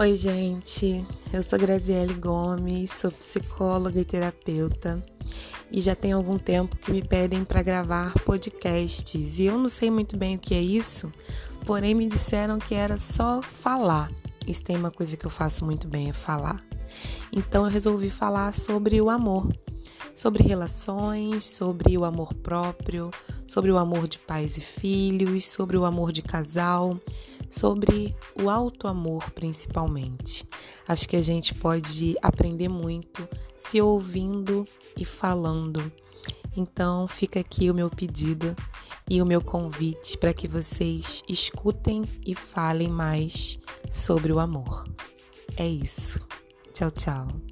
Oi, gente. Eu sou Graziele Gomes, sou psicóloga e terapeuta e já tem algum tempo que me pedem para gravar podcasts e eu não sei muito bem o que é isso, porém me disseram que era só falar. Isso tem uma coisa que eu faço muito bem, é falar. Então eu resolvi falar sobre o amor, sobre relações, sobre o amor próprio, sobre o amor de pais e filhos, sobre o amor de casal sobre o alto amor principalmente. Acho que a gente pode aprender muito se ouvindo e falando. Então fica aqui o meu pedido e o meu convite para que vocês escutem e falem mais sobre o amor. É isso. Tchau, tchau.